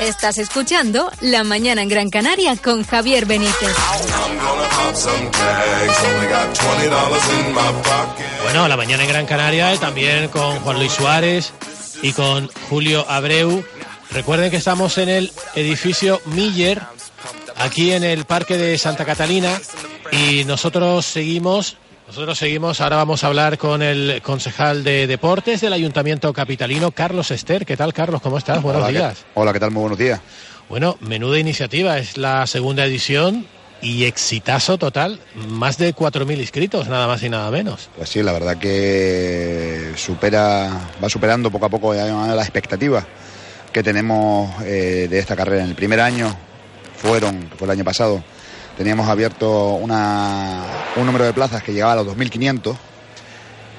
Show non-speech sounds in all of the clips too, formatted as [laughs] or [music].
Estás escuchando La Mañana en Gran Canaria con Javier Benítez. Bueno, La Mañana en Gran Canaria y también con Juan Luis Suárez y con Julio Abreu. Recuerden que estamos en el edificio Miller, aquí en el Parque de Santa Catalina, y nosotros seguimos nosotros seguimos, ahora vamos a hablar con el concejal de deportes del Ayuntamiento Capitalino, Carlos Ester. ¿Qué tal, Carlos? ¿Cómo estás? Buenos hola, días. ¿qué, hola, ¿qué tal? Muy buenos días. Bueno, menuda iniciativa, es la segunda edición y exitazo total, más de 4.000 inscritos, nada más y nada menos. Pues sí, la verdad que supera, va superando poco a poco la expectativa que tenemos eh, de esta carrera. En el primer año fueron, que fue el año pasado, teníamos abierto una, un número de plazas que llegaba a los 2.500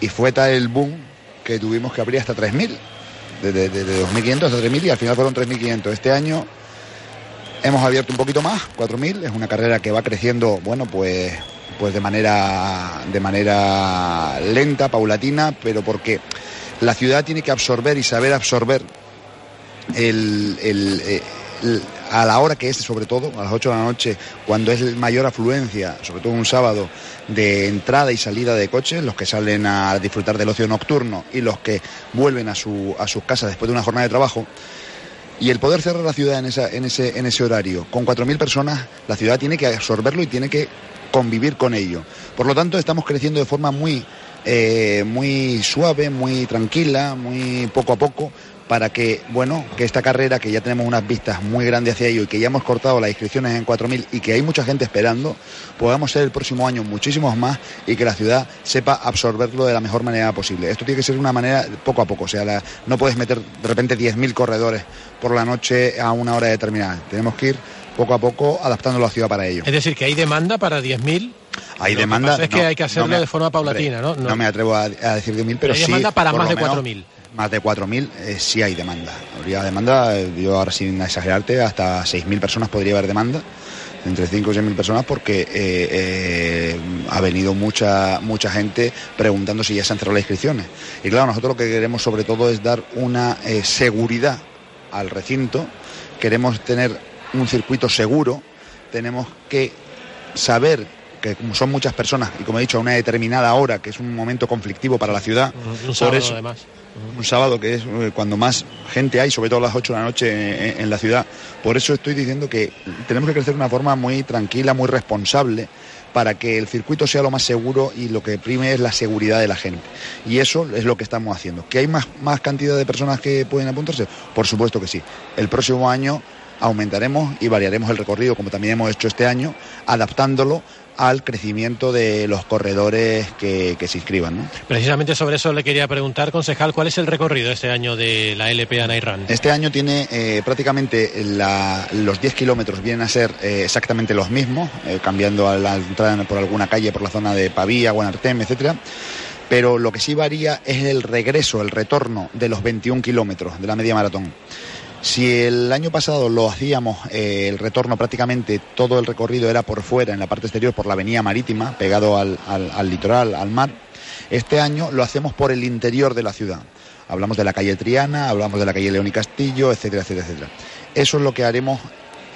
y fue tal el boom que tuvimos que abrir hasta 3.000, desde de, de 2.500 hasta 3.000 y al final fueron 3.500. Este año hemos abierto un poquito más, 4.000, es una carrera que va creciendo, bueno, pues, pues de, manera, de manera lenta, paulatina, pero porque la ciudad tiene que absorber y saber absorber el, el, el a la hora que es, sobre todo, a las 8 de la noche, cuando es mayor afluencia, sobre todo un sábado, de entrada y salida de coches, los que salen a disfrutar del ocio nocturno y los que vuelven a, su, a sus casas después de una jornada de trabajo. Y el poder cerrar la ciudad en, en, ese, en ese horario, con 4.000 personas, la ciudad tiene que absorberlo y tiene que convivir con ello. Por lo tanto, estamos creciendo de forma muy, eh, muy suave, muy tranquila, muy poco a poco, para que, bueno, que esta carrera, que ya tenemos unas vistas muy grandes hacia ello y que ya hemos cortado las inscripciones en 4.000 y que hay mucha gente esperando, podamos ser el próximo año muchísimos más y que la ciudad sepa absorberlo de la mejor manera posible. Esto tiene que ser una manera poco a poco, o sea, la, no puedes meter de repente 10.000 corredores por la noche a una hora determinada. Tenemos que ir poco a poco adaptando la ciudad para ello. Es decir, que hay demanda para 10.000. Hay demanda. Que es no, que hay que hacerlo no me, de forma paulatina, ¿no? No, no me atrevo a, a decir 10.000, pero, hay sí. Hay demanda para más de 4.000 más de 4.000 eh, sí hay demanda. Habría demanda, eh, yo ahora sin exagerarte, hasta 6.000 personas podría haber demanda, entre 5 y 6.000 personas, porque eh, ha venido mucha, mucha gente preguntando si ya se han cerrado las inscripciones. Y claro, nosotros lo que queremos sobre todo es dar una seguridad al recinto, queremos tener un circuito seguro, tenemos que saber que como son muchas personas y como he dicho a una determinada hora, que es un momento conflictivo para la ciudad, un sábado, por eso, además. un sábado que es cuando más gente hay, sobre todo a las 8 de la noche en, en, la ciudad. Por eso estoy diciendo que tenemos que crecer de una forma muy tranquila, muy responsable, para que el circuito sea lo más seguro y lo que prime es la seguridad de la gente. Y eso es lo que estamos haciendo. ¿Que hay más, más cantidad de personas que pueden apuntarse? Por supuesto que sí. El próximo año aumentaremos y variaremos el recorrido, como también hemos hecho este año, adaptándolo al crecimiento de los corredores que, que se inscriban. ¿no? Precisamente sobre eso le quería preguntar, concejal, ¿cuál es el recorrido este año de la LP Anairan? Este año tiene eh, prácticamente la, los 10 kilómetros vienen a ser eh, exactamente los mismos, eh, cambiando a la entrada por alguna calle, por la zona de Pavía, Guanartem, etcétera pero lo que sí varía es el regreso, el retorno de los 21 kilómetros de la media maratón. Si el año pasado lo hacíamos, eh, el retorno prácticamente todo el recorrido era por fuera, en la parte exterior, por la avenida marítima, pegado al, al, al litoral, al mar, este año lo hacemos por el interior de la ciudad. Hablamos de la calle Triana, hablamos de la calle León y Castillo, etcétera, etcétera, etcétera. Eso es lo que haremos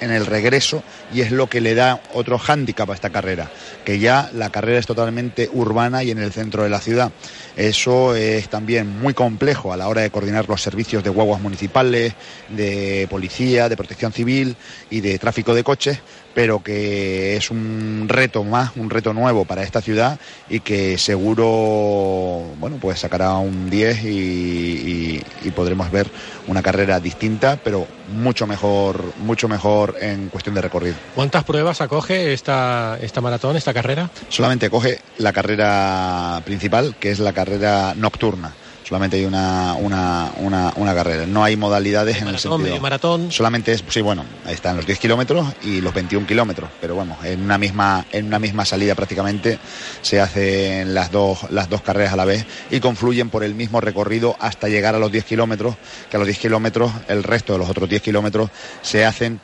en el regreso y es lo que le da otro hándicap a esta carrera, que ya la carrera es totalmente urbana y en el centro de la ciudad. Eso es también muy complejo a la hora de coordinar los servicios de guaguas municipales, de policía, de protección civil y de tráfico de coches, pero que es un reto más, un reto nuevo para esta ciudad y que seguro, bueno, pues sacará un 10 y, y, y podremos ver una carrera distinta, pero mucho mejor, mucho mejor en cuestión de recorrido. ¿Cuántas pruebas acoge esta, esta maratón, esta carrera? Solamente coge la carrera principal, que es la carrera nocturna solamente hay una, una, una, una carrera. No hay modalidades en el sentido. medio maratón. Solamente es, sí, bueno, ahí están los 10 kilómetros y los 21 kilómetros, pero bueno, en una misma, en una misma salida prácticamente se hacen las dos, las dos carreras a la vez y confluyen por el mismo recorrido hasta llegar a los 10 kilómetros, que a los 10 kilómetros el resto de los otros 10 kilómetros se hacen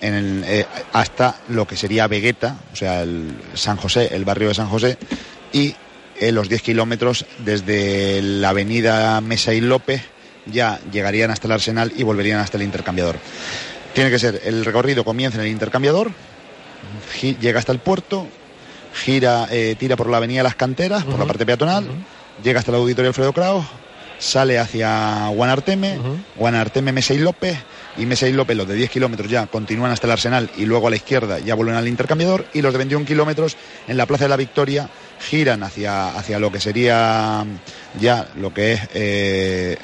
en el, eh, hasta lo que sería Vegueta, o sea, el San José, el barrio de San José, y eh, los 10 kilómetros desde la avenida Mesa y López ya llegarían hasta el Arsenal y volverían hasta el intercambiador. Tiene que ser, el recorrido comienza en el intercambiador, llega hasta el puerto, gira, eh, tira por la avenida Las Canteras, por la parte peatonal, llega hasta el auditorio Alfredo Kraus, sale hacia Guanarteme, Ujú. Guanarteme, Mesa y López, y Mesa y López, los de 10 kilómetros ya continúan hasta el Arsenal y luego a la izquierda ya vuelven al intercambiador, y los de 21 kilómetros en la Plaza de la Victoria giran hacia, hacia lo que sería ya lo que es eh,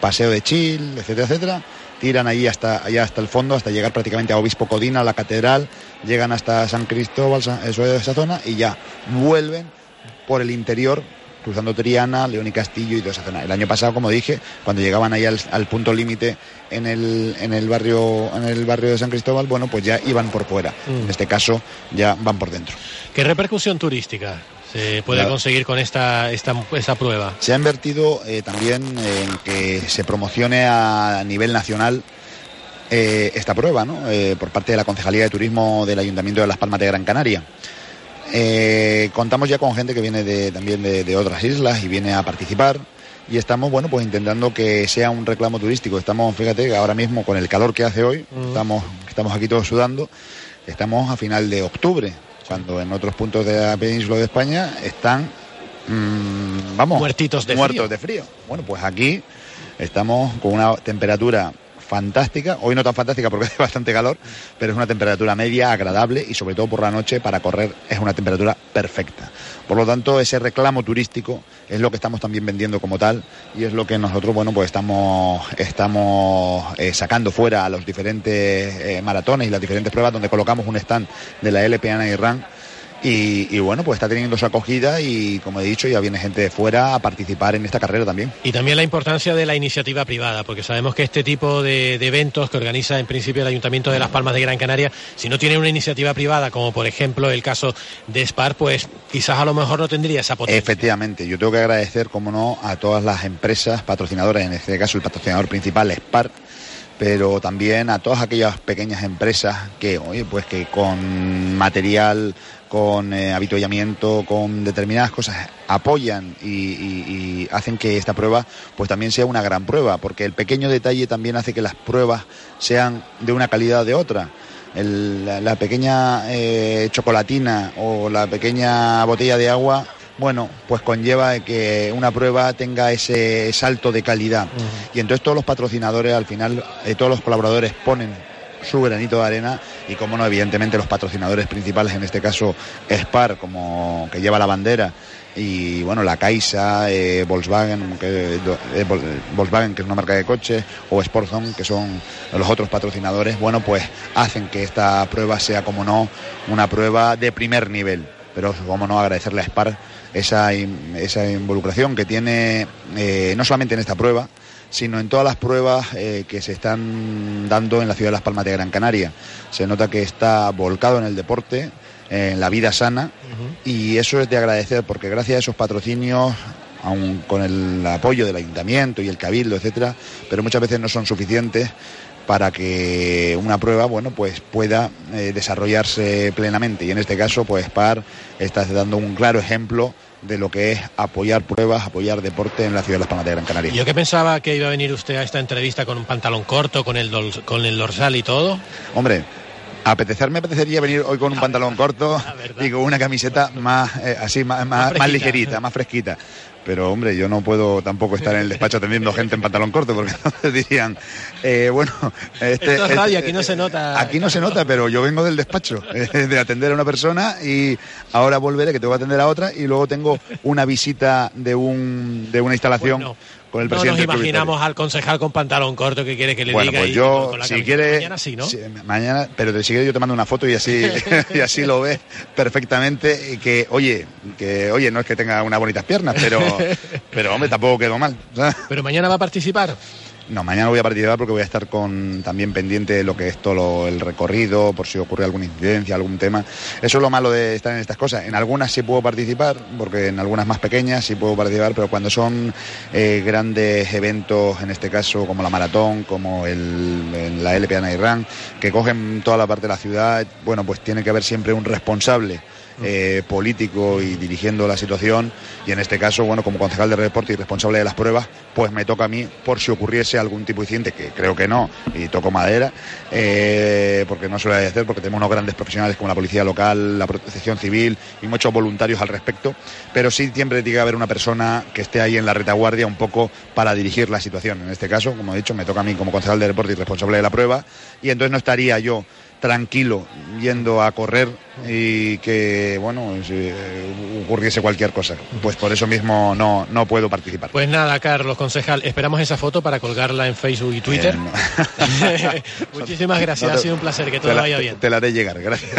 Paseo de Chil, etcétera, etcétera. Tiran ahí hasta, allá hasta el fondo, hasta llegar prácticamente a Obispo Codina, a la catedral, llegan hasta San Cristóbal, eso es esa zona, y ya vuelven por el interior, cruzando Triana, León y Castillo y toda esa zona. El año pasado, como dije, cuando llegaban ahí al, al punto límite en el, en el barrio, en el barrio de San Cristóbal, bueno, pues ya iban por fuera. Mm. En este caso, ya van por dentro. ¿Qué repercusión turística se puede conseguir con esta, esta, esta prueba? Se ha invertido eh, también en que se promocione a nivel nacional eh, esta prueba, ¿no? Eh, por parte de la Concejalía de Turismo del Ayuntamiento de Las Palmas de Gran Canaria. Contamos ya con gente que viene de- también de, de otras islas y viene a participar y estamos, bueno, pues intentando que sea un reclamo turístico. Estamos, fíjate, que ahora mismo con el calor que hace hoy, Mm. estamos, estamos aquí todos sudando, estamos a final de octubre, cuando en otros puntos de la península de España están, mm, vamos, Muertitos de muertos frío. de frío. Bueno, pues aquí estamos con una temperatura fantástica, hoy no tan fantástica porque [laughs] hace bastante calor, pero es una temperatura media, agradable y sobre todo por la noche para correr es una temperatura perfecta. Por lo tanto, ese reclamo turístico es lo que estamos también vendiendo como tal y es lo que nosotros, bueno, pues estamos, estamos eh, sacando fuera a los diferentes eh, maratones y las diferentes pruebas donde colocamos un stand de la LPA Run y, y bueno, pues está teniendo su acogida y como he dicho, ya viene gente de fuera a participar en esta carrera también. Y también la importancia de la iniciativa privada, porque sabemos que este tipo de, de eventos que organiza en principio el Ayuntamiento de Las Palmas de Gran Canaria, si no tiene una iniciativa privada, como por ejemplo el caso de Spar, pues quizás a lo mejor no tendría esa potencia. Efectivamente, yo tengo que agradecer, como no, a todas las empresas patrocinadoras, en este caso el patrocinador principal, SPAR, pero también a todas aquellas pequeñas empresas que, oye, pues que con material, con eh, habituallamiento, con determinadas cosas apoyan y, y- y hacen que esta prueba pues también sea una gran prueba, porque el pequeño detalle también hace que las pruebas sean de una calidad o de otra. El- la, la pequeña eh, chocolatina o la pequeña botella de agua, bueno, pues conlleva que una prueba tenga ese salto de calidad. Y entonces todos los patrocinadores, al final, eh, todos los colaboradores ponen su granito de arena y como no, evidentemente los patrocinadores principales, en este caso Spar, como que lleva la bandera, y bueno, la Caixa, eh, Volkswagen, que, eh, Vol- Volkswagen, que es una marca de coches, o Sportzone, que son los otros patrocinadores, bueno, pues hacen que esta prueba sea, como no, una prueba de primer nivel. Pero, como no, agradecerle a Spar esa, esa involucración que tiene, eh, no solamente en esta prueba, sino en todas las pruebas eh, que se están dando en la ciudad de Las Palmas de Gran Canaria. Se nota que está volcado en el deporte, en la vida sana, y eso es de agradecer porque gracias a esos patrocinios aun con el apoyo del ayuntamiento y el cabildo, etcétera, pero muchas veces no son suficientes para que una prueba, bueno, pues pueda eh, desarrollarse plenamente. Y en este caso, pues PAR está dando un claro ejemplo de lo que es apoyar pruebas, apoyar deporte en la ciudad de Las Palmas de Gran Canaria. Yo que pensaba que iba a venir usted a esta entrevista con un pantalón corto, con el, dol- con el dorsal y todo. Hombre, apetecer me apetecería venir hoy con un pantalón corto y con una camiseta más eh, así más, más- ligerita, más fresquita. Pero hombre, yo no puedo tampoco estar en el despacho atendiendo gente en pantalón corto porque [laughs] entonces dirían, eh, bueno, este, Esto es radio, aquí no se nota. Aquí no se nota, pero yo vengo del despacho, [laughs] eh, de atender a una persona y ahora volveré que tengo que atender a otra y luego tengo una visita de un de una instalación Bueno. Con el no presidente. nos del Club imaginamos al concejal con pantalón corto que quiere que le Bueno, diga pues yo, con la si quiere, Mañana sí, ¿no? sí, mañana, pero si quieres yo te mando una foto y así, [laughs] y así lo ves perfectamente. y Que, oye, que, oye, no es que tenga unas bonitas piernas, pero, [laughs] pero hombre, tampoco quedó mal. ¿sabes? Pero mañana va a participar. No, mañana voy a participar porque voy a estar con también pendiente de lo que es todo el recorrido, por si ocurre alguna incidencia, algún tema. Eso es lo malo de estar en estas cosas. En algunas sí puedo participar, porque en algunas más pequeñas sí puedo participar, pero cuando son eh, grandes eventos, en este caso como la maratón, como el, la LPA Night que cogen toda la parte de la ciudad, bueno, pues tiene que haber siempre un responsable eh, político y dirigiendo la situación y en este caso, bueno, como concejal de deporte y responsable de las pruebas, pues me toca a mí por si ocurriese algún tipo de incidente, que creo que no, y toco madera, eh, porque no a hacer, porque tenemos unos grandes profesionales como la policía local, la protección civil y muchos voluntarios al respecto, pero sí siempre tiene que haber una persona que esté ahí en la retaguardia un poco para dirigir la situación. En este caso, como he dicho, me toca a mí como concejal de deporte y responsable de la prueba, y entonces no estaría yo tranquilo yendo a correr y que bueno si, eh, ocurriese cualquier cosa pues por eso mismo no no puedo participar Pues nada, Carlos, concejal, esperamos esa foto para colgarla en Facebook y Twitter. Eh, [laughs] [laughs] Muchísimas gracias, no te- ha sido un placer, que todo la- vaya bien. te la haré llegar gracias